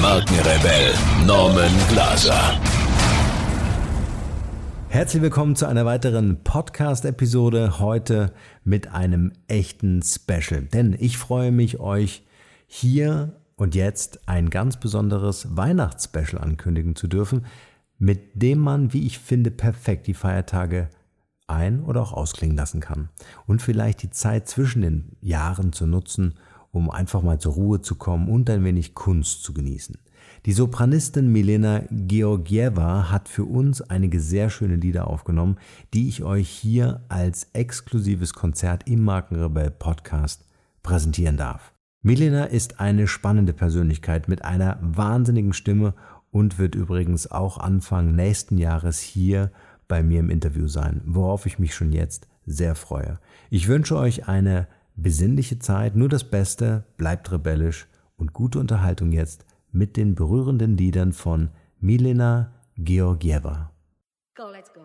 Markenrebell Norman Glaser. Herzlich willkommen zu einer weiteren Podcast-Episode. Heute mit einem echten Special. Denn ich freue mich, euch hier und jetzt ein ganz besonderes Weihnachtsspecial ankündigen zu dürfen, mit dem man, wie ich finde, perfekt die Feiertage ein- oder auch ausklingen lassen kann. Und vielleicht die Zeit zwischen den Jahren zu nutzen, um einfach mal zur Ruhe zu kommen und ein wenig Kunst zu genießen. Die Sopranistin Milena Georgieva hat für uns einige sehr schöne Lieder aufgenommen, die ich euch hier als exklusives Konzert im Markenrebell Podcast präsentieren darf. Milena ist eine spannende Persönlichkeit mit einer wahnsinnigen Stimme und wird übrigens auch Anfang nächsten Jahres hier bei mir im Interview sein, worauf ich mich schon jetzt sehr freue. Ich wünsche euch eine besinnliche Zeit, nur das Beste, bleibt rebellisch und gute Unterhaltung jetzt mit den berührenden Liedern von Milena Georgieva. Go, let's go.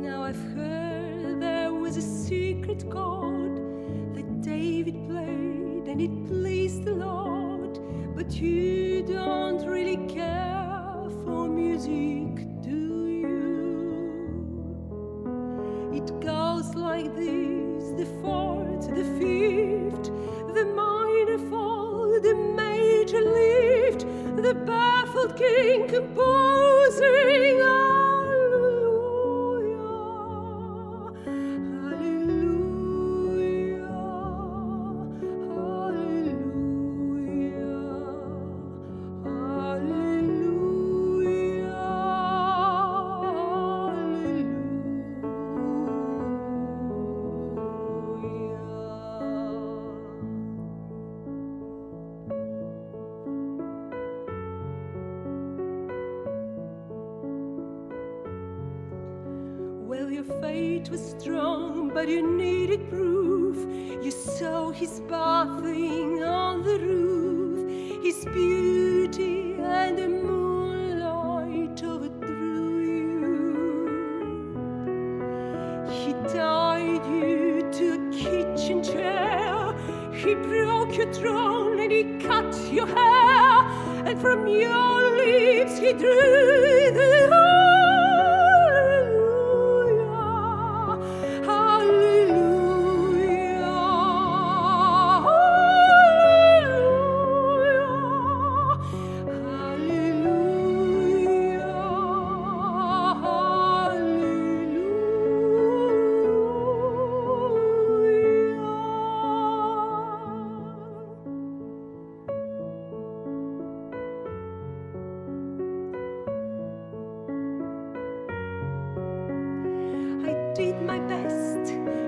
Now I've heard there was a secret chord that David played and it pleased the Lord, but you don't really care for music, like this the fourth, the fifth, the minor fall, the major lift, the baffled king composing. Well, your fate was strong, but you needed proof. You saw his bathing on the roof, his beauty and the moonlight overthrew you. He tied you to a kitchen chair, he broke your throne and he cut your hair, and from your lips he drew the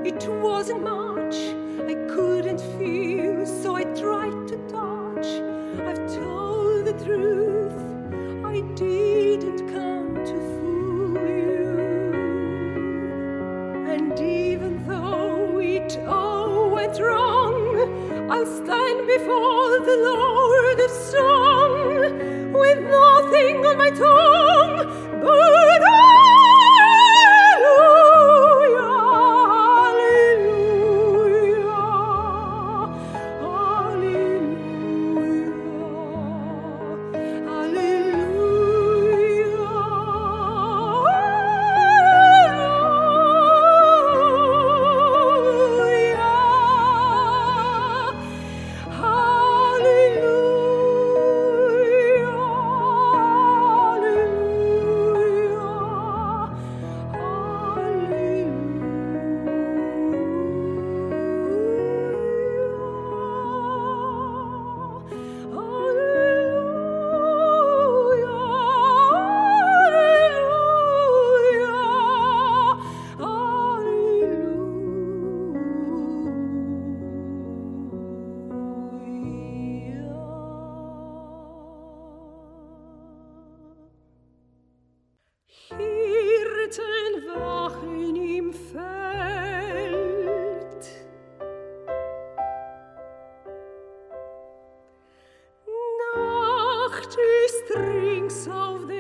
It wasn't much. I couldn't feel, so I tried to touch. I've told the truth. I didn't come to fool you. And even though it all went wrong, I'll stand before the Lord of Song with nothing on my tongue rings auf der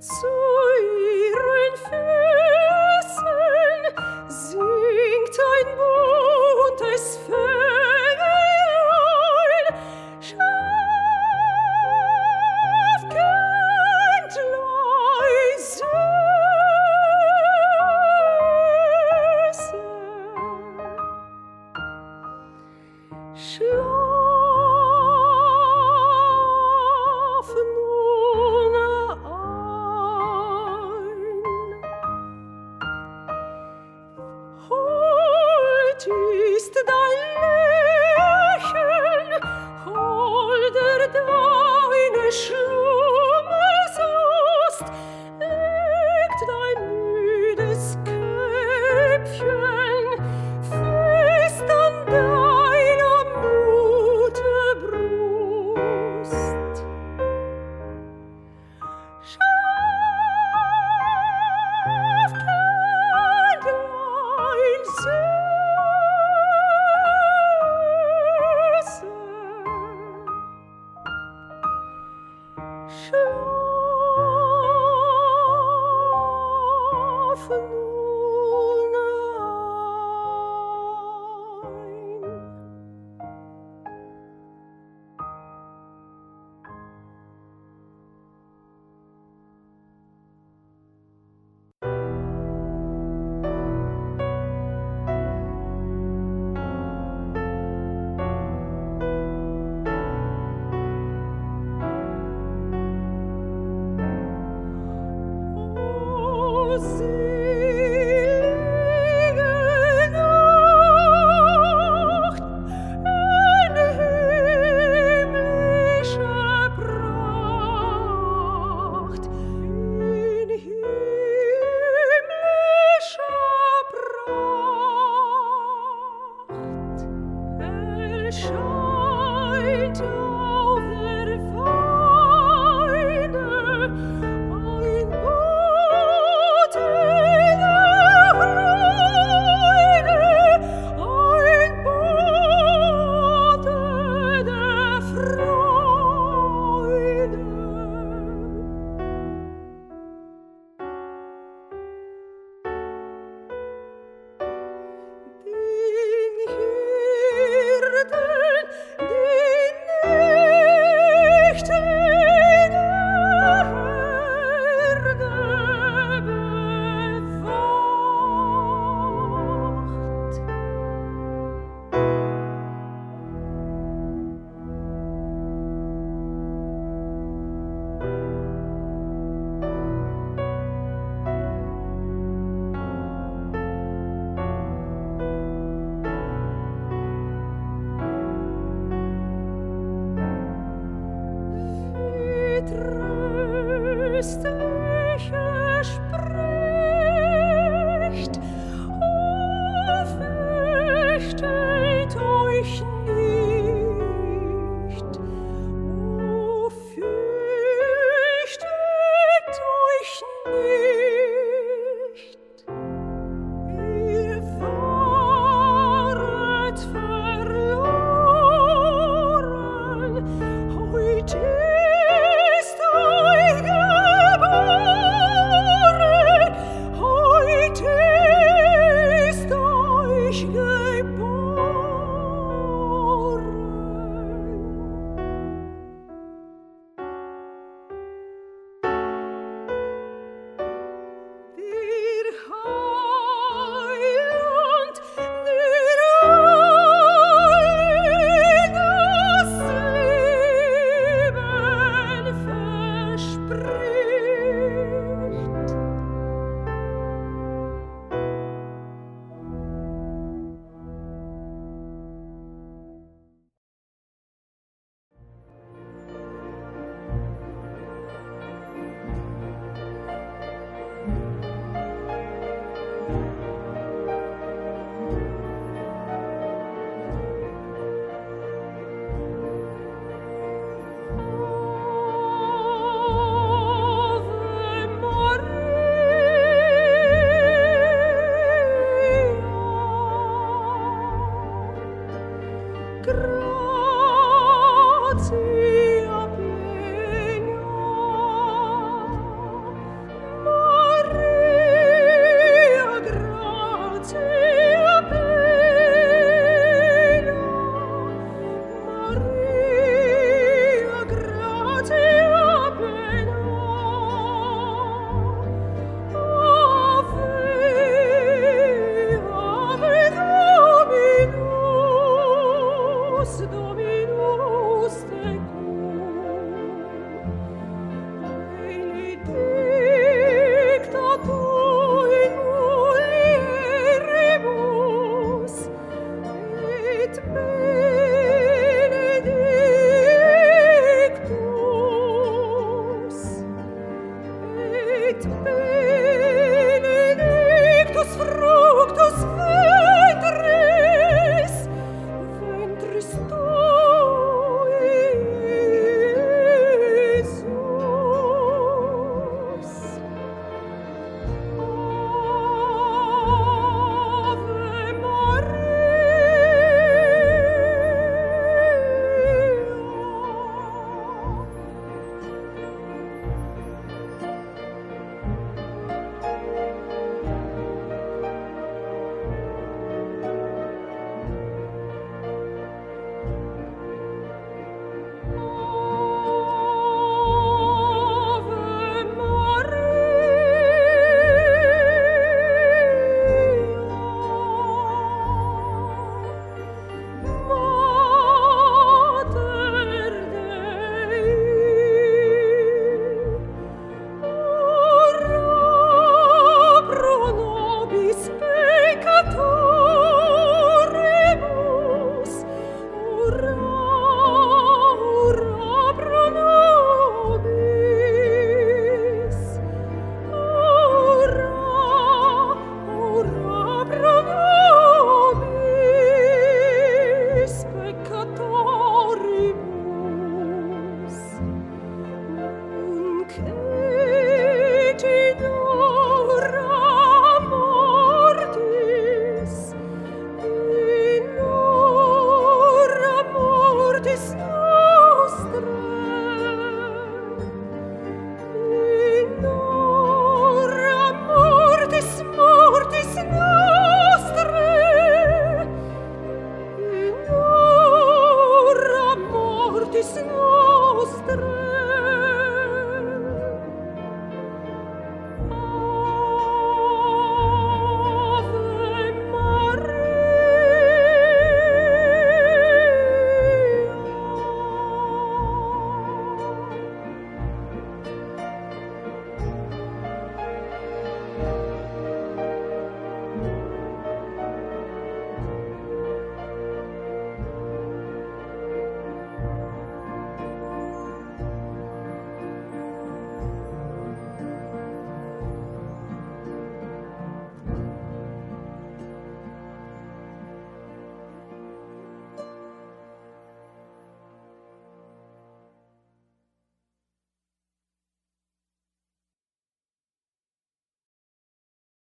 zu ihren Füßen. Betrug.